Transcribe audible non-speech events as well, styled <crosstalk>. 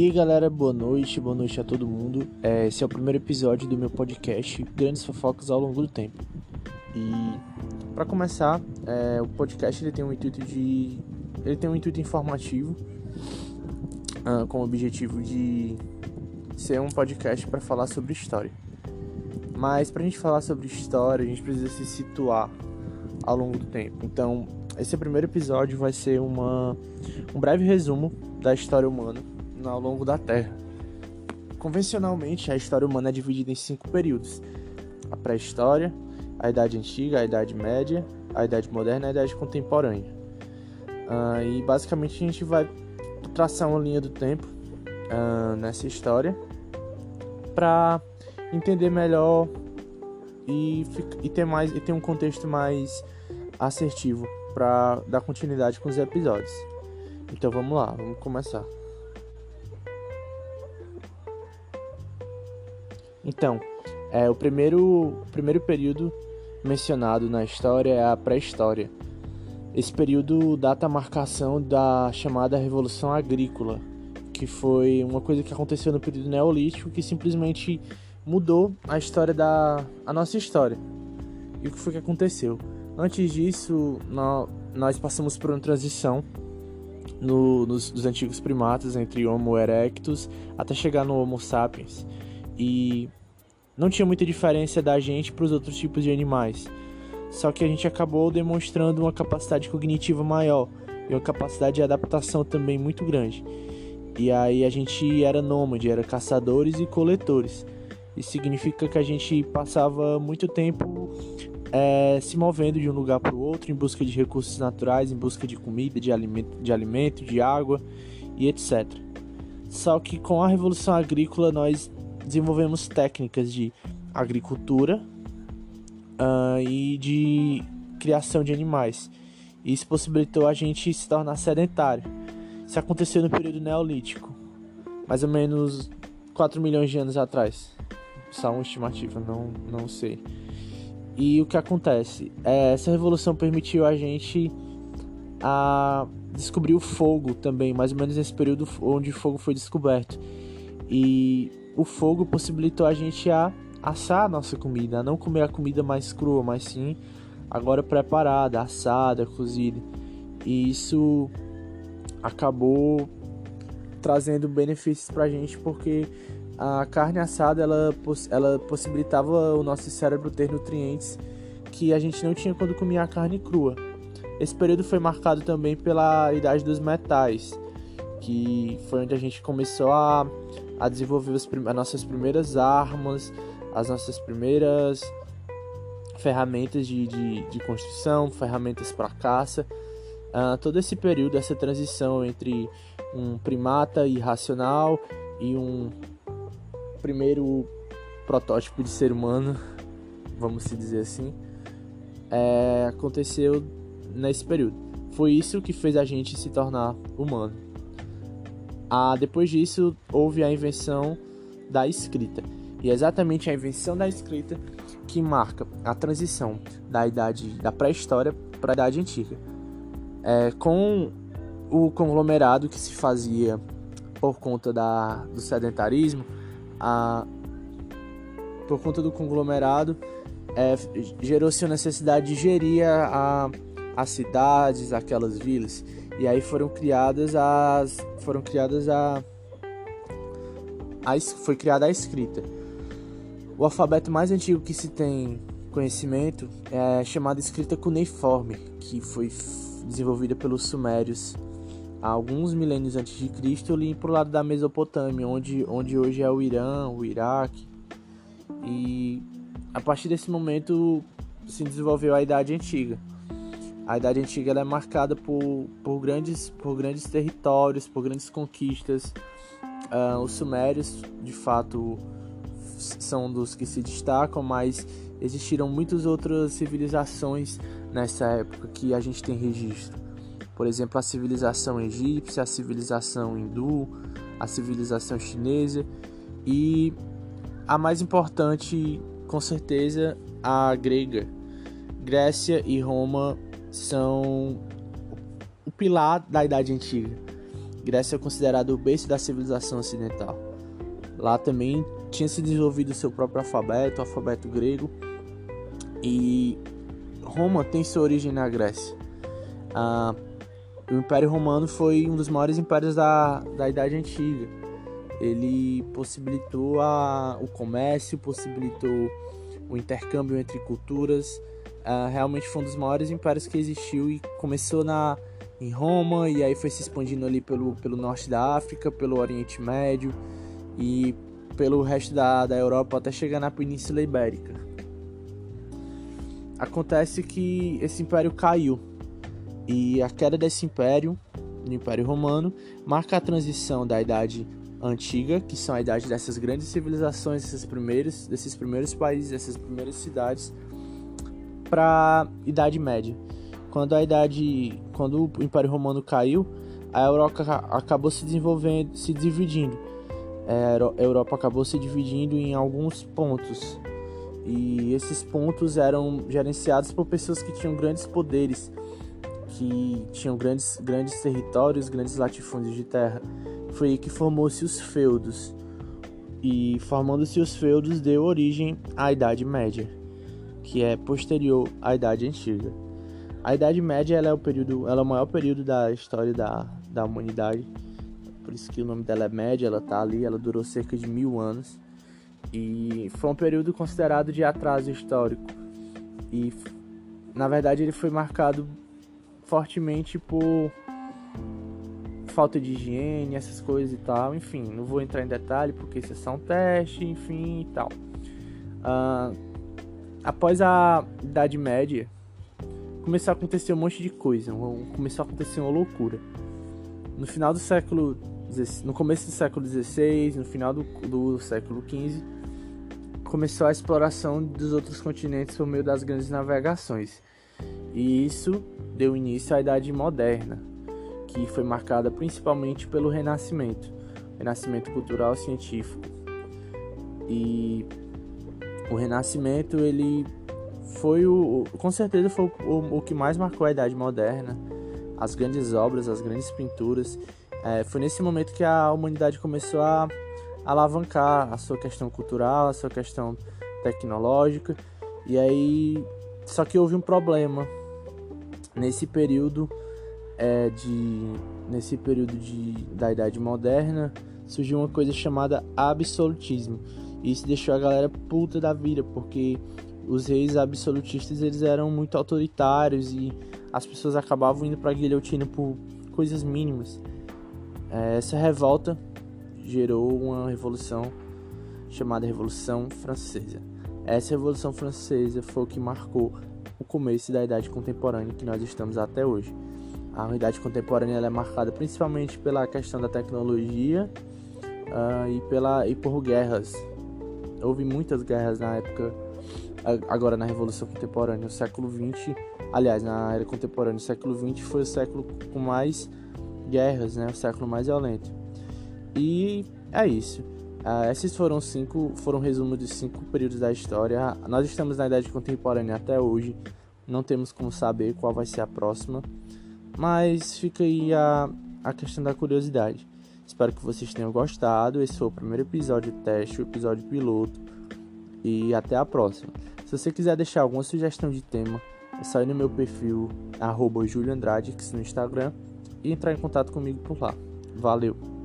E aí galera, boa noite, boa noite a todo mundo. É, esse é o primeiro episódio do meu podcast Grandes Fofocas ao longo do tempo. E para começar, é, o podcast ele tem um intuito de, ele tem um intuito informativo, uh, com o objetivo de ser um podcast para falar sobre história. Mas para a gente falar sobre história, a gente precisa se situar ao longo do tempo. Então, esse primeiro episódio vai ser uma, um breve resumo da história humana ao longo da Terra. Convencionalmente, a história humana é dividida em cinco períodos: a pré-história, a Idade Antiga, a Idade Média, a Idade Moderna e a Idade Contemporânea. Uh, e basicamente a gente vai traçar uma linha do tempo uh, nessa história para entender melhor e, e, ter mais e ter um contexto mais assertivo para dar continuidade com os episódios. Então vamos lá, vamos começar. Então, é, o, primeiro, o primeiro período mencionado na história é a pré-história. Esse período data a marcação da chamada Revolução Agrícola, que foi uma coisa que aconteceu no período neolítico que simplesmente mudou a história da a nossa história. E o que foi que aconteceu? Antes disso, nós passamos por uma transição no, nos, dos antigos primatas entre Homo erectus até chegar no Homo sapiens e não tinha muita diferença da gente para os outros tipos de animais. Só que a gente acabou demonstrando uma capacidade cognitiva maior e uma capacidade de adaptação também muito grande. E aí a gente era nômade, era caçadores e coletores. Isso significa que a gente passava muito tempo é, se movendo de um lugar para o outro em busca de recursos naturais, em busca de comida, de alimento, de, alimento, de água e etc. Só que com a revolução agrícola nós desenvolvemos técnicas de agricultura uh, e de criação de animais. Isso possibilitou a gente se tornar sedentário. Isso aconteceu no período neolítico, mais ou menos 4 milhões de anos atrás. Só uma estimativa, não, não sei. E o que acontece? É, essa revolução permitiu a gente a descobrir o fogo também, mais ou menos nesse período onde o fogo foi descoberto. E o fogo possibilitou a gente a assar a nossa comida, a não comer a comida mais crua, mas sim agora preparada, assada, cozida. E isso acabou trazendo benefícios para a gente porque a carne assada ela, ela possibilitava o nosso cérebro ter nutrientes que a gente não tinha quando comia a carne crua. Esse período foi marcado também pela idade dos metais, que foi onde a gente começou a a desenvolver as, as nossas primeiras armas, as nossas primeiras ferramentas de, de, de construção, ferramentas para caça. Uh, todo esse período, essa transição entre um primata irracional e um primeiro protótipo de ser humano, <laughs> vamos se dizer assim, é, aconteceu nesse período. Foi isso que fez a gente se tornar humano. Ah, depois disso, houve a invenção da escrita. E é exatamente a invenção da escrita que marca a transição da idade da pré-história para a idade antiga. É, com o conglomerado que se fazia por conta da, do sedentarismo, a, por conta do conglomerado, é, gerou-se a necessidade de gerir a, as cidades, aquelas vilas. E aí foram criadas as foram criadas a, a foi criada a escrita. O alfabeto mais antigo que se tem conhecimento é chamado escrita cuneiforme, que foi desenvolvida pelos sumérios há alguns milênios antes de Cristo ali pro lado da Mesopotâmia, onde, onde hoje é o Irã, o Iraque. E a partir desse momento se desenvolveu a Idade Antiga a Idade Antiga é marcada por, por, grandes, por grandes territórios, por grandes conquistas. Uh, os Sumérios, de fato, são dos que se destacam, mas existiram muitas outras civilizações nessa época que a gente tem registro. Por exemplo, a civilização egípcia, a civilização hindu, a civilização chinesa e a mais importante, com certeza, a grega. Grécia e Roma são o pilar da Idade Antiga. Grécia é considerado o berço da civilização ocidental. Lá também tinha se desenvolvido seu próprio alfabeto, o alfabeto grego, e Roma tem sua origem na Grécia. Ah, o Império Romano foi um dos maiores impérios da, da Idade Antiga. Ele possibilitou a, o comércio, possibilitou o intercâmbio entre culturas. Ah, realmente foi um dos maiores impérios que existiu e começou na, em Roma e aí foi se expandindo ali pelo, pelo norte da África, pelo Oriente Médio e pelo resto da, da Europa até chegar na Península Ibérica. Acontece que esse império caiu e a queda desse império, do Império Romano, marca a transição da Idade Antiga, que são a idade dessas grandes civilizações, desses primeiros, desses primeiros países, dessas primeiras cidades, para Idade Média. Quando a idade, quando o Império Romano caiu, a Europa acabou se desenvolvendo, se dividindo. É, a Europa acabou se dividindo em alguns pontos. E esses pontos eram gerenciados por pessoas que tinham grandes poderes, que tinham grandes, grandes territórios, grandes latifúndios de terra. Foi aí que formou-se os feudos. E formando-se os feudos deu origem à Idade Média, que é posterior à Idade Antiga. A Idade Média ela é o período, ela é o maior período da história da, da humanidade. Por isso que o nome dela é média, ela tá ali, ela durou cerca de mil anos. E foi um período considerado de atraso histórico. E na verdade ele foi marcado fortemente por falta de higiene, essas coisas e tal. Enfim, não vou entrar em detalhe porque isso é só um teste, enfim e tal. Uh, após a Idade Média, começou a acontecer um monte de coisa, começou a acontecer uma loucura. No final do século, no começo do século XVI, no final do, do século XV, começou a exploração dos outros continentes por meio das grandes navegações. E isso deu início à Idade Moderna, que foi marcada principalmente pelo Renascimento, Renascimento cultural científico. E o Renascimento ele foi o, com certeza foi o, o, que mais marcou a Idade Moderna, as grandes obras, as grandes pinturas. É, foi nesse momento que a humanidade começou a alavancar a sua questão cultural, a sua questão tecnológica. E aí, só que houve um problema nesse período é, de nesse período de, da Idade Moderna surgiu uma coisa chamada absolutismo. Isso deixou a galera puta da vida, porque os reis absolutistas eles eram muito autoritários e as pessoas acabavam indo para guilhotina por coisas mínimas. É, essa revolta gerou uma revolução chamada Revolução Francesa. Essa Revolução Francesa foi o que marcou o começo da Idade Contemporânea que nós estamos até hoje. A Idade Contemporânea é marcada principalmente pela questão da tecnologia uh, e, pela, e por guerras. Houve muitas guerras na época agora na Revolução Contemporânea, o século XX, aliás, na era contemporânea, o século XX foi o século com mais guerras, né? O século mais violento. E é isso. Uh, esses foram cinco, foram resumos de cinco períodos da história. Nós estamos na idade contemporânea até hoje. Não temos como saber qual vai ser a próxima, mas fica aí a, a questão da curiosidade. Espero que vocês tenham gostado. Esse foi o primeiro episódio teste, o episódio piloto. E até a próxima. Se você quiser deixar alguma sugestão de tema, é só ir no meu perfil arroba no Instagram e entrar em contato comigo por lá. Valeu!